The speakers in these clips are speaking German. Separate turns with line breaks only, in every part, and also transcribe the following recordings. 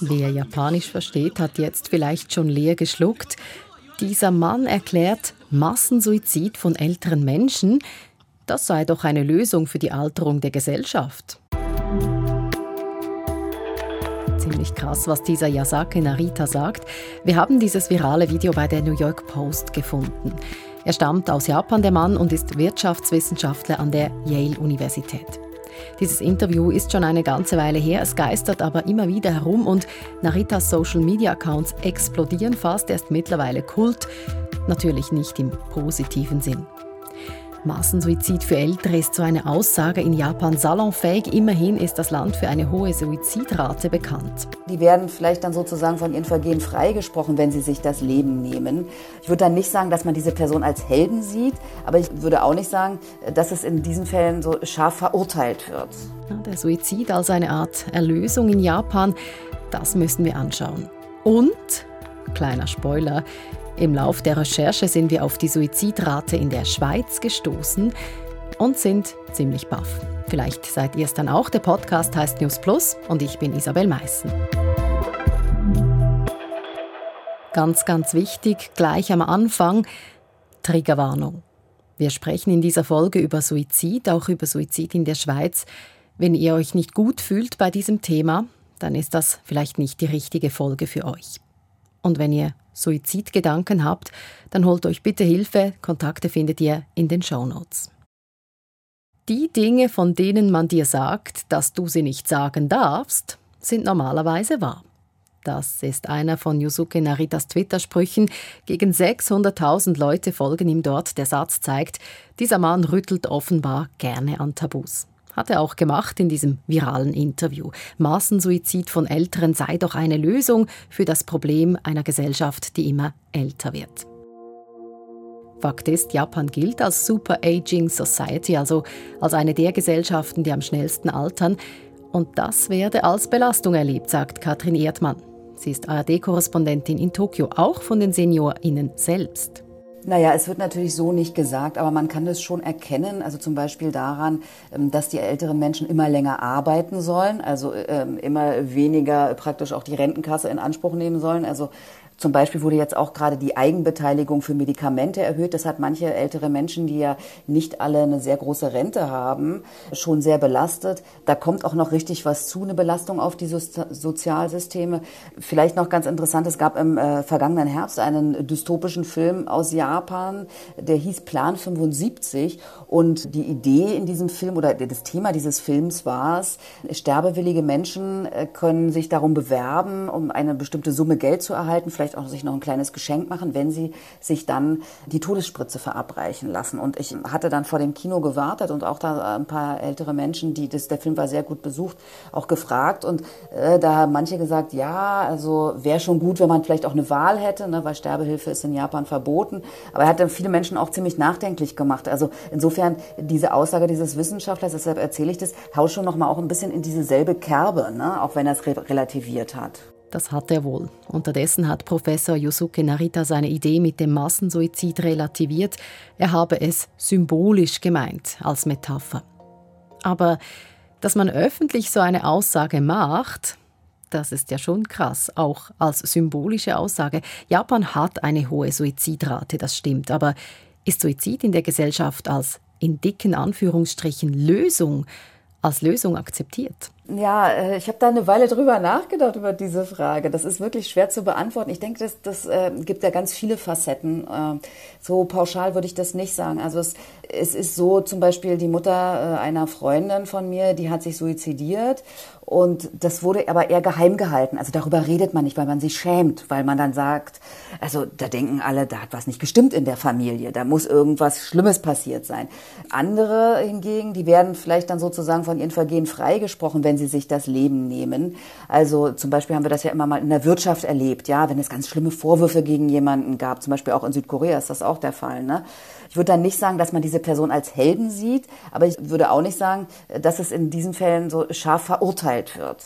Wer Japanisch versteht, hat jetzt vielleicht schon leer geschluckt. Dieser Mann erklärt, Massensuizid von älteren Menschen, das sei doch eine Lösung für die Alterung der Gesellschaft. Ziemlich krass, was dieser Yasake Narita sagt. Wir haben dieses virale Video bei der New York Post gefunden. Er stammt aus Japan, der Mann, und ist Wirtschaftswissenschaftler an der Yale-Universität. Dieses Interview ist schon eine ganze Weile her, es geistert aber immer wieder herum und Naritas Social-Media-Accounts explodieren fast, er ist mittlerweile Kult, natürlich nicht im positiven Sinn. Massensuizid für Ältere ist so eine Aussage in Japan salonfähig. Immerhin ist das Land für eine hohe Suizidrate bekannt.
Die werden vielleicht dann sozusagen von ihren Vergehen freigesprochen, wenn sie sich das Leben nehmen. Ich würde dann nicht sagen, dass man diese Person als Helden sieht, aber ich würde auch nicht sagen, dass es in diesen Fällen so scharf verurteilt wird.
Der Suizid als eine Art Erlösung in Japan, das müssen wir anschauen. Und, kleiner Spoiler, im Lauf der Recherche sind wir auf die Suizidrate in der Schweiz gestoßen und sind ziemlich baff. Vielleicht seid ihr es dann auch. Der Podcast heißt News Plus und ich bin Isabel Meissen. Ganz, ganz wichtig, gleich am Anfang, Triggerwarnung. Wir sprechen in dieser Folge über Suizid, auch über Suizid in der Schweiz. Wenn ihr euch nicht gut fühlt bei diesem Thema, dann ist das vielleicht nicht die richtige Folge für euch. Und wenn ihr Suizidgedanken habt, dann holt euch bitte Hilfe. Kontakte findet ihr in den Show Notes. Die Dinge, von denen man dir sagt, dass du sie nicht sagen darfst, sind normalerweise wahr. Das ist einer von Yusuke Naritas Twitter-Sprüchen. Gegen 600.000 Leute folgen ihm dort. Der Satz zeigt, dieser Mann rüttelt offenbar gerne an Tabus. Hat er auch gemacht in diesem viralen Interview. Massensuizid von Älteren sei doch eine Lösung für das Problem einer Gesellschaft, die immer älter wird. Fakt ist, Japan gilt als Super Aging Society, also als eine der Gesellschaften, die am schnellsten altern. Und das werde als Belastung erlebt, sagt Katrin Erdmann. Sie ist ARD-Korrespondentin in Tokio, auch von den SeniorInnen selbst.
Naja, es wird natürlich so nicht gesagt, aber man kann das schon erkennen. Also zum Beispiel daran, ähm, dass die älteren Menschen immer länger arbeiten sollen, also ähm, immer weniger praktisch auch die Rentenkasse in Anspruch nehmen sollen. Also zum Beispiel wurde jetzt auch gerade die Eigenbeteiligung für Medikamente erhöht. Das hat manche ältere Menschen, die ja nicht alle eine sehr große Rente haben, schon sehr belastet. Da kommt auch noch richtig was zu, eine Belastung auf die so Sozialsysteme. Vielleicht noch ganz interessant, es gab im äh, vergangenen Herbst einen dystopischen Film aus Japan, der hieß Plan 75. Und die Idee in diesem Film oder das Thema dieses Films war es, sterbewillige Menschen äh, können sich darum bewerben, um eine bestimmte Summe Geld zu erhalten, vielleicht vielleicht auch sich noch ein kleines Geschenk machen, wenn sie sich dann die Todesspritze verabreichen lassen. Und ich hatte dann vor dem Kino gewartet und auch da ein paar ältere Menschen, die das, der Film war sehr gut besucht, auch gefragt. Und äh, da haben manche gesagt, ja, also wäre schon gut, wenn man vielleicht auch eine Wahl hätte, ne, weil Sterbehilfe ist in Japan verboten. Aber er hat dann viele Menschen auch ziemlich nachdenklich gemacht. Also insofern diese Aussage dieses Wissenschaftlers, deshalb erzähle ich das, haut schon noch mal auch ein bisschen in dieselbe Kerbe, ne, auch wenn er es re relativiert hat.
Das hat er wohl. Unterdessen hat Professor Yusuke Narita seine Idee mit dem Massensuizid relativiert. Er habe es symbolisch gemeint, als Metapher. Aber dass man öffentlich so eine Aussage macht, das ist ja schon krass, auch als symbolische Aussage. Japan hat eine hohe Suizidrate, das stimmt, aber ist Suizid in der Gesellschaft als in dicken Anführungsstrichen Lösung, als Lösung akzeptiert?
Ja, äh, ich habe da eine Weile drüber nachgedacht über diese Frage. Das ist wirklich schwer zu beantworten. Ich denke, das, das äh, gibt ja ganz viele Facetten. Äh, so pauschal würde ich das nicht sagen. Also es, es ist so zum Beispiel die Mutter äh, einer Freundin von mir, die hat sich suizidiert und das wurde aber eher geheim gehalten. Also darüber redet man nicht, weil man sich schämt, weil man dann sagt, also da denken alle, da hat was nicht gestimmt in der Familie, da muss irgendwas Schlimmes passiert sein. Andere hingegen, die werden vielleicht dann sozusagen von ihren Vergehen freigesprochen, wenn sie sich das Leben nehmen. Also zum Beispiel haben wir das ja immer mal in der Wirtschaft erlebt, ja, wenn es ganz schlimme Vorwürfe gegen jemanden gab, zum Beispiel auch in Südkorea ist das auch der Fall, ne? Ich würde dann nicht sagen, dass man diese Person als Helden sieht, aber ich würde auch nicht sagen, dass es in diesen Fällen so scharf verurteilt wird.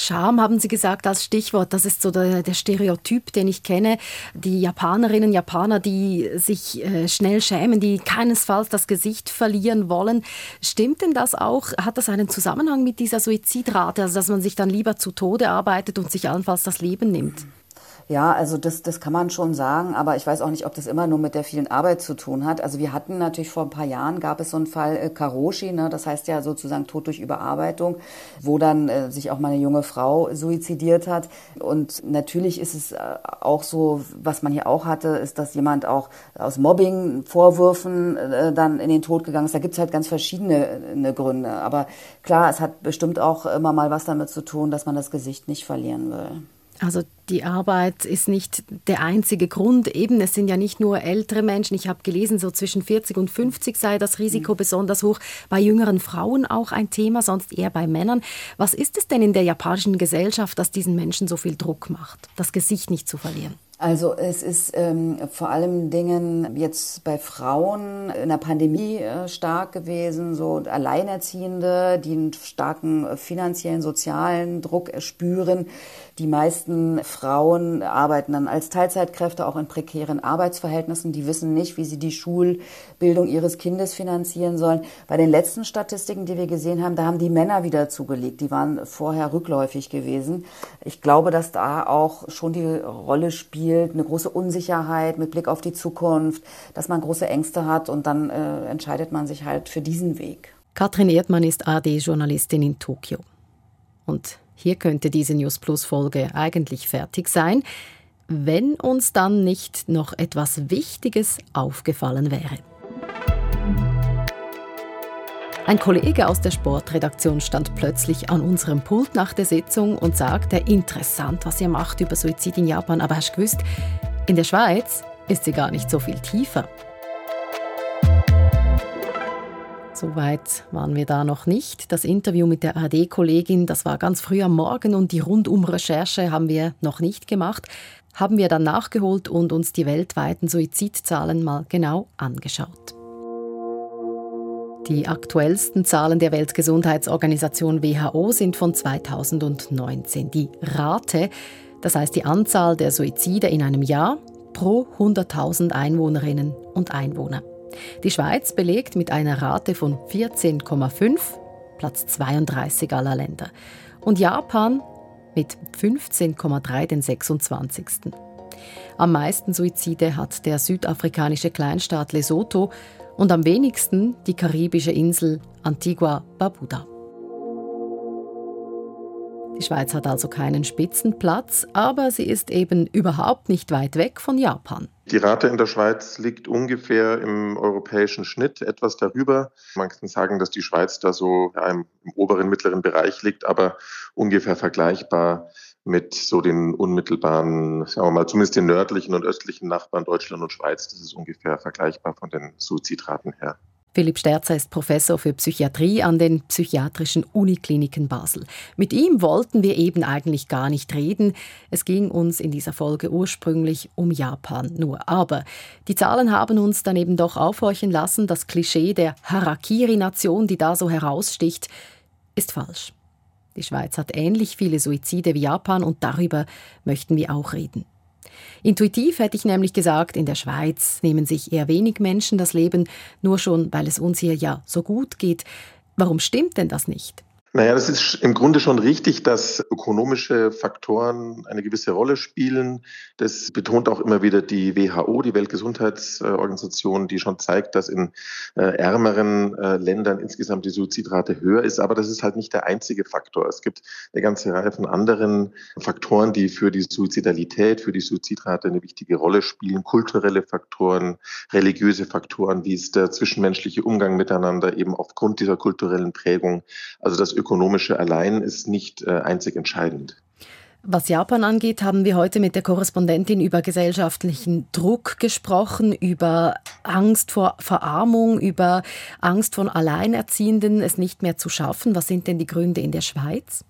Scham haben Sie gesagt als Stichwort. Das ist so der, der Stereotyp, den ich kenne. Die Japanerinnen, Japaner, die sich äh, schnell schämen, die keinesfalls das Gesicht verlieren wollen. Stimmt denn das auch? Hat das einen Zusammenhang mit dieser Suizidrate, also dass man sich dann lieber zu Tode arbeitet und sich allenfalls das Leben nimmt?
Ja, also das, das kann man schon sagen, aber ich weiß auch nicht, ob das immer nur mit der vielen Arbeit zu tun hat. Also wir hatten natürlich vor ein paar Jahren, gab es so einen Fall äh, Karoshi, ne, das heißt ja sozusagen Tod durch Überarbeitung, wo dann äh, sich auch mal eine junge Frau suizidiert hat. Und natürlich ist es äh, auch so, was man hier auch hatte, ist, dass jemand auch aus Mobbing-Vorwürfen äh, dann in den Tod gegangen ist. Da gibt es halt ganz verschiedene äh, Gründe. Aber klar, es hat bestimmt auch immer mal was damit zu tun, dass man das Gesicht nicht verlieren will.
Also die Arbeit ist nicht der einzige Grund. Eben, es sind ja nicht nur ältere Menschen. Ich habe gelesen, so zwischen 40 und 50 sei das Risiko mhm. besonders hoch. Bei jüngeren Frauen auch ein Thema, sonst eher bei Männern. Was ist es denn in der japanischen Gesellschaft, das diesen Menschen so viel Druck macht, das Gesicht nicht zu verlieren?
Also es ist ähm, vor allem Dingen jetzt bei Frauen in der Pandemie äh, stark gewesen, so Alleinerziehende, die einen starken äh, finanziellen, sozialen Druck spüren. Die meisten Frauen arbeiten dann als Teilzeitkräfte auch in prekären Arbeitsverhältnissen. Die wissen nicht, wie sie die Schulbildung ihres Kindes finanzieren sollen. Bei den letzten Statistiken, die wir gesehen haben, da haben die Männer wieder zugelegt. Die waren vorher rückläufig gewesen. Ich glaube, dass da auch schon die Rolle spielt, eine große Unsicherheit mit Blick auf die Zukunft, dass man große Ängste hat und dann äh, entscheidet man sich halt für diesen Weg.
Katrin Erdmann ist AD-Journalistin in Tokio. Und hier könnte diese News Plus Folge eigentlich fertig sein, wenn uns dann nicht noch etwas Wichtiges aufgefallen wäre. Ein Kollege aus der Sportredaktion stand plötzlich an unserem Pult nach der Sitzung und sagte, interessant, was ihr macht über Suizid in Japan, aber hast gewusst, in der Schweiz ist sie gar nicht so viel tiefer. Soweit waren wir da noch nicht. Das Interview mit der AD-Kollegin, das war ganz früh am Morgen und die Rundum-Recherche haben wir noch nicht gemacht. Haben wir dann nachgeholt und uns die weltweiten Suizidzahlen mal genau angeschaut. Die aktuellsten Zahlen der Weltgesundheitsorganisation WHO sind von 2019. Die Rate, das heißt die Anzahl der Suizide in einem Jahr pro 100.000 Einwohnerinnen und Einwohner. Die Schweiz belegt mit einer Rate von 14,5 Platz 32 aller Länder und Japan mit 15,3 den 26. Am meisten Suizide hat der südafrikanische Kleinstaat Lesotho und am wenigsten die karibische Insel Antigua Barbuda. Die Schweiz hat also keinen Spitzenplatz, aber sie ist eben überhaupt nicht weit weg von Japan.
Die Rate in der Schweiz liegt ungefähr im europäischen Schnitt, etwas darüber. Man kann sagen, dass die Schweiz da so im oberen mittleren Bereich liegt, aber ungefähr vergleichbar mit so den unmittelbaren, sagen wir mal, zumindest den nördlichen und östlichen Nachbarn Deutschland und Schweiz. Das ist ungefähr vergleichbar von den Suizidraten her.
Philipp Sterzer ist Professor für Psychiatrie an den Psychiatrischen Unikliniken Basel. Mit ihm wollten wir eben eigentlich gar nicht reden. Es ging uns in dieser Folge ursprünglich um Japan nur. Aber die Zahlen haben uns dann eben doch aufhorchen lassen, das Klischee der Harakiri-Nation, die da so heraussticht, ist falsch. Die Schweiz hat ähnlich viele Suizide wie Japan und darüber möchten wir auch reden. Intuitiv hätte ich nämlich gesagt, in der Schweiz nehmen sich eher wenig Menschen das Leben, nur schon weil es uns hier ja so gut geht. Warum stimmt denn das nicht?
Naja, das ist im Grunde schon richtig, dass ökonomische Faktoren eine gewisse Rolle spielen. Das betont auch immer wieder die WHO, die Weltgesundheitsorganisation, die schon zeigt, dass in äh, ärmeren äh, Ländern insgesamt die Suizidrate höher ist. Aber das ist halt nicht der einzige Faktor. Es gibt eine ganze Reihe von anderen Faktoren, die für die Suizidalität, für die Suizidrate eine wichtige Rolle spielen. Kulturelle Faktoren, religiöse Faktoren, wie ist der zwischenmenschliche Umgang miteinander eben aufgrund dieser kulturellen Prägung. Also das ökonomische allein ist nicht äh, einzig entscheidend.
Was Japan angeht, haben wir heute mit der Korrespondentin über gesellschaftlichen Druck gesprochen, über Angst vor Verarmung, über Angst von Alleinerziehenden, es nicht mehr zu schaffen. Was sind denn die Gründe in der Schweiz?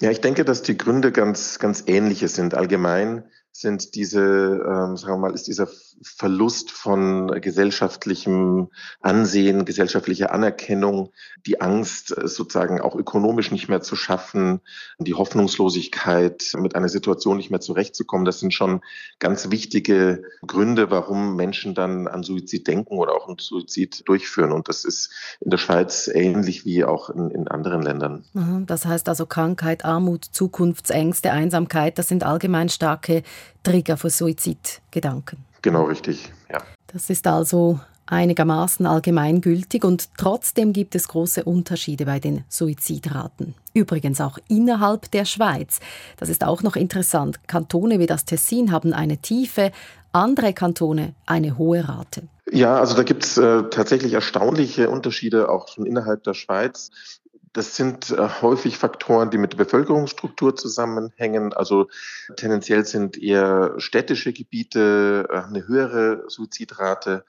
Ja, ich denke, dass die Gründe ganz, ganz ähnliche sind. Allgemein sind diese, ähm, sagen wir mal, ist dieser Verlust von gesellschaftlichem Ansehen, gesellschaftlicher Anerkennung, die Angst, sozusagen auch ökonomisch nicht mehr zu schaffen, die Hoffnungslosigkeit, mit einer Situation nicht mehr zurechtzukommen. Das sind schon ganz wichtige Gründe, warum Menschen dann an Suizid denken oder auch einen Suizid durchführen. Und das ist in der Schweiz ähnlich wie auch in, in anderen Ländern.
Das heißt also Krankheit, Armut, Zukunftsängste, Einsamkeit, das sind allgemein starke Trigger für Suizidgedanken.
Genau richtig, ja.
Das ist also einigermaßen allgemeingültig und trotzdem gibt es große Unterschiede bei den Suizidraten. Übrigens auch innerhalb der Schweiz. Das ist auch noch interessant. Kantone wie das Tessin haben eine tiefe, andere Kantone eine hohe Rate.
Ja, also da gibt es äh, tatsächlich erstaunliche Unterschiede auch schon innerhalb der Schweiz. Das sind äh, häufig Faktoren, die mit der Bevölkerungsstruktur zusammenhängen. Also tendenziell sind eher städtische Gebiete äh, eine höhere Suizidrate.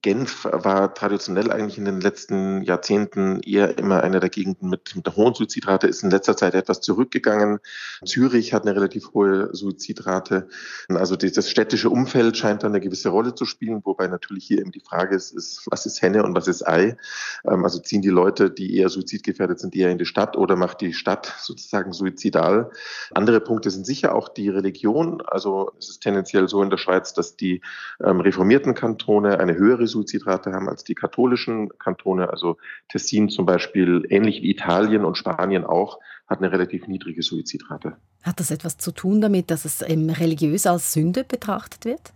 Genf war traditionell eigentlich in den letzten Jahrzehnten eher immer eine der Gegenden mit, mit einer hohen Suizidrate, ist in letzter Zeit etwas zurückgegangen. Zürich hat eine relativ hohe Suizidrate. Also das städtische Umfeld scheint da eine gewisse Rolle zu spielen, wobei natürlich hier eben die Frage ist, ist was ist Henne und was ist Ei? Ähm, also ziehen die Leute, die eher suizidgefährdet sind, eher in die Stadt oder macht die Stadt sozusagen suizidal. Andere Punkte sind sicher auch die Religion. Also es ist tendenziell so in der Schweiz, dass die ähm, reformierten Kantone eine höhere Suizidrate haben als die katholischen Kantone. Also Tessin zum Beispiel, ähnlich wie Italien und Spanien auch, hat eine relativ niedrige Suizidrate.
Hat das etwas zu tun damit, dass es religiös als Sünde betrachtet wird?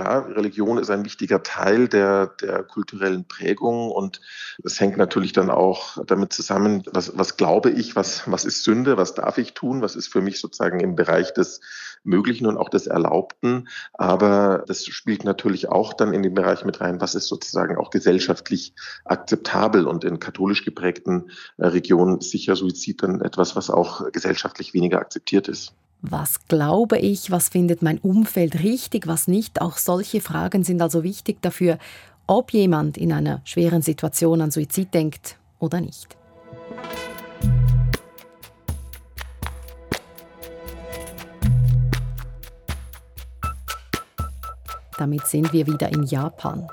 Klar, Religion ist ein wichtiger Teil der, der kulturellen Prägung und es hängt natürlich dann auch damit zusammen, was, was glaube ich, was, was ist Sünde, was darf ich tun, was ist für mich sozusagen im Bereich des Möglichen und auch des Erlaubten. Aber das spielt natürlich auch dann in den Bereich mit rein, was ist sozusagen auch gesellschaftlich akzeptabel und in katholisch geprägten äh, Regionen sicher Suizid dann etwas, was auch gesellschaftlich weniger akzeptiert ist.
Was glaube ich, was findet mein Umfeld richtig, was nicht? Auch solche Fragen sind also wichtig dafür, ob jemand in einer schweren Situation an Suizid denkt oder nicht. Damit sind wir wieder in Japan.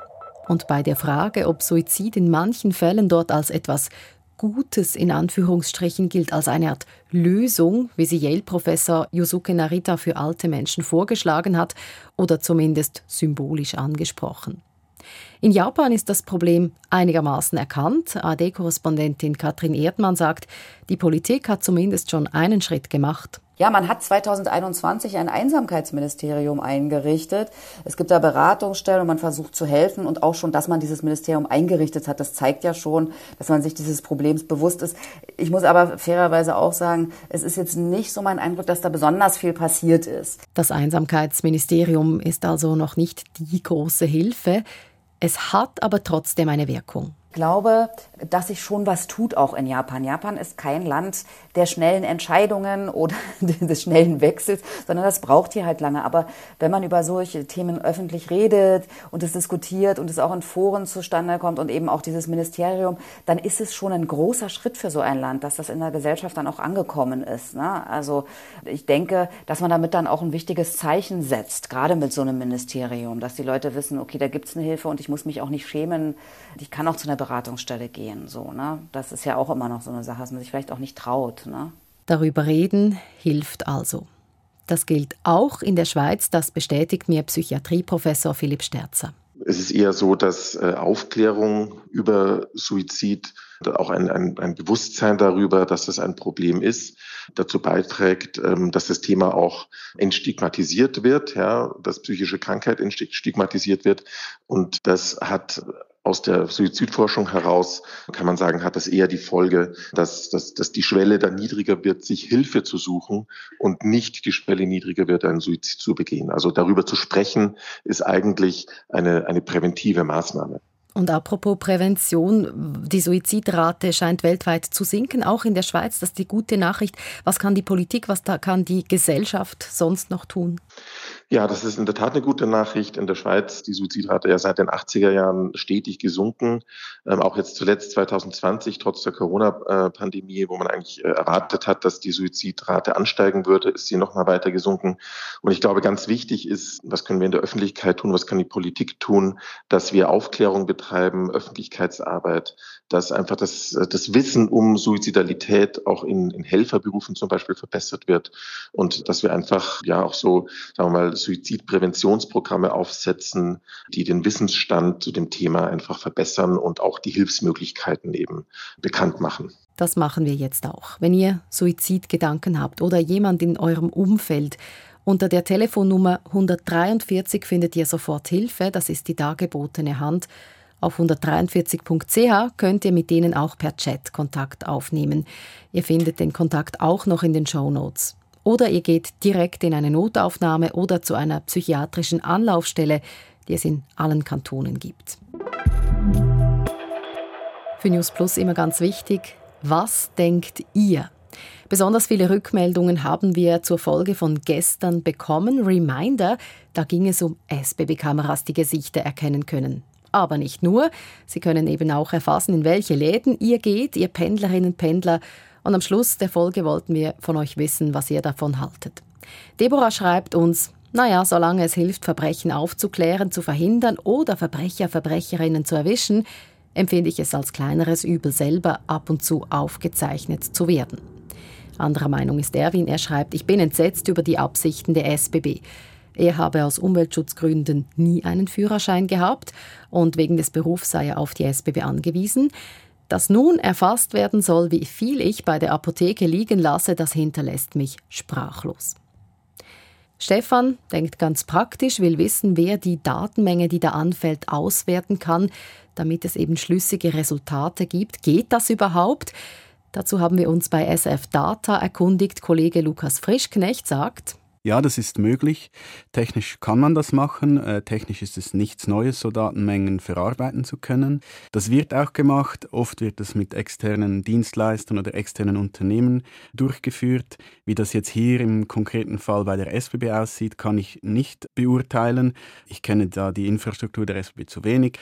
Und bei der Frage, ob Suizid in manchen Fällen dort als etwas Gutes in Anführungsstrichen gilt als eine Art Lösung, wie sie Yale-Professor Yusuke Narita für alte Menschen vorgeschlagen hat oder zumindest symbolisch angesprochen. In Japan ist das Problem einigermaßen erkannt. AD-Korrespondentin Katrin Erdmann sagt, die Politik hat zumindest schon einen Schritt gemacht.
Ja, man hat 2021 ein Einsamkeitsministerium eingerichtet. Es gibt da Beratungsstellen und man versucht zu helfen und auch schon, dass man dieses Ministerium eingerichtet hat, das zeigt ja schon, dass man sich dieses Problems bewusst ist. Ich muss aber fairerweise auch sagen, es ist jetzt nicht so mein Eindruck, dass da besonders viel passiert ist.
Das Einsamkeitsministerium ist also noch nicht die große Hilfe. Es hat aber trotzdem eine Wirkung
glaube, dass sich schon was tut auch in Japan. Japan ist kein Land der schnellen Entscheidungen oder des schnellen Wechsels, sondern das braucht hier halt lange. Aber wenn man über solche Themen öffentlich redet und es diskutiert und es auch in Foren zustande kommt und eben auch dieses Ministerium, dann ist es schon ein großer Schritt für so ein Land, dass das in der Gesellschaft dann auch angekommen ist. Ne? Also ich denke, dass man damit dann auch ein wichtiges Zeichen setzt, gerade mit so einem Ministerium, dass die Leute wissen, okay, da gibt es eine Hilfe und ich muss mich auch nicht schämen. Ich kann auch zu einer Beratungsstelle gehen. So, ne? Das ist ja auch immer noch so eine Sache, dass man sich vielleicht auch nicht traut. Ne?
Darüber reden hilft also. Das gilt auch in der Schweiz, das bestätigt mir Psychiatrieprofessor Philipp Sterzer.
Es ist eher so, dass äh, Aufklärung über Suizid, auch ein, ein, ein Bewusstsein darüber, dass das ein Problem ist, dazu beiträgt, ähm, dass das Thema auch entstigmatisiert wird, ja, dass psychische Krankheit entstigmatisiert wird. Und das hat aus der Suizidforschung heraus kann man sagen, hat das eher die Folge, dass, dass, dass die Schwelle dann niedriger wird, sich Hilfe zu suchen und nicht die Schwelle niedriger wird, einen Suizid zu begehen. Also darüber zu sprechen, ist eigentlich eine, eine präventive Maßnahme.
Und apropos Prävention, die Suizidrate scheint weltweit zu sinken, auch in der Schweiz. Das ist die gute Nachricht. Was kann die Politik, was da kann die Gesellschaft sonst noch tun?
Ja, das ist in der Tat eine gute Nachricht. In der Schweiz die Suizidrate ja seit den 80er Jahren stetig gesunken. Ähm, auch jetzt zuletzt 2020, trotz der Corona-Pandemie, wo man eigentlich äh, erwartet hat, dass die Suizidrate ansteigen würde, ist sie noch mal weiter gesunken. Und ich glaube, ganz wichtig ist, was können wir in der Öffentlichkeit tun, was kann die Politik tun, dass wir Aufklärung betreiben, Öffentlichkeitsarbeit, dass einfach das, das Wissen um Suizidalität auch in, in Helferberufen zum Beispiel verbessert wird und dass wir einfach ja auch so, sagen wir mal, Suizidpräventionsprogramme aufsetzen, die den Wissensstand zu dem Thema einfach verbessern und auch die Hilfsmöglichkeiten eben bekannt machen.
Das machen wir jetzt auch. Wenn ihr Suizidgedanken habt oder jemand in eurem Umfeld, unter der Telefonnummer 143 findet ihr sofort Hilfe, das ist die dargebotene Hand. Auf 143.ch könnt ihr mit denen auch per Chat Kontakt aufnehmen. Ihr findet den Kontakt auch noch in den Show Notes. Oder ihr geht direkt in eine Notaufnahme oder zu einer psychiatrischen Anlaufstelle, die es in allen Kantonen gibt. Für News Plus immer ganz wichtig, was denkt ihr? Besonders viele Rückmeldungen haben wir zur Folge von gestern bekommen. Reminder, da ging es um SBB-Kameras, die Gesichter erkennen können. Aber nicht nur, sie können eben auch erfassen, in welche Läden ihr geht, ihr Pendlerinnen und Pendler, und am Schluss der Folge wollten wir von euch wissen, was ihr davon haltet. Deborah schreibt uns, naja, solange es hilft, Verbrechen aufzuklären, zu verhindern oder Verbrecher, Verbrecherinnen zu erwischen, empfinde ich es als kleineres Übel selber ab und zu aufgezeichnet zu werden. Anderer Meinung ist Erwin, er schreibt, ich bin entsetzt über die Absichten der SBB. Er habe aus Umweltschutzgründen nie einen Führerschein gehabt und wegen des Berufs sei er auf die SBB angewiesen. Dass nun erfasst werden soll, wie viel ich bei der Apotheke liegen lasse, das hinterlässt mich sprachlos. Stefan denkt ganz praktisch, will wissen, wer die Datenmenge, die da anfällt, auswerten kann, damit es eben schlüssige Resultate gibt. Geht das überhaupt? Dazu haben wir uns bei SF Data erkundigt. Kollege Lukas Frischknecht sagt,
ja, das ist möglich. Technisch kann man das machen. Äh, technisch ist es nichts Neues, so Datenmengen verarbeiten zu können. Das wird auch gemacht. Oft wird das mit externen Dienstleistern oder externen Unternehmen durchgeführt. Wie das jetzt hier im konkreten Fall bei der SBB aussieht, kann ich nicht beurteilen. Ich kenne da die Infrastruktur der SBB zu wenig.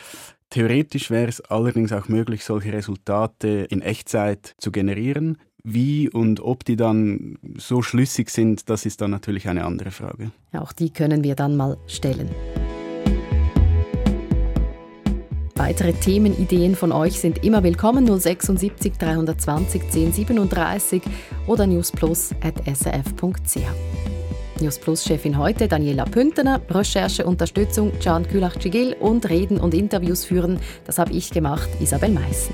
Theoretisch wäre es allerdings auch möglich, solche Resultate in Echtzeit zu generieren. Wie und ob die dann so schlüssig sind, das ist dann natürlich eine andere Frage.
Auch die können wir dann mal stellen. Weitere Themenideen von euch sind immer willkommen 076 320 1037 oder newsplus.srf.ch. Newsplus-Chefin heute Daniela Püntener, Rechercheunterstützung Can Külach-Cigil und Reden und Interviews führen, das habe ich gemacht, Isabel Meissen.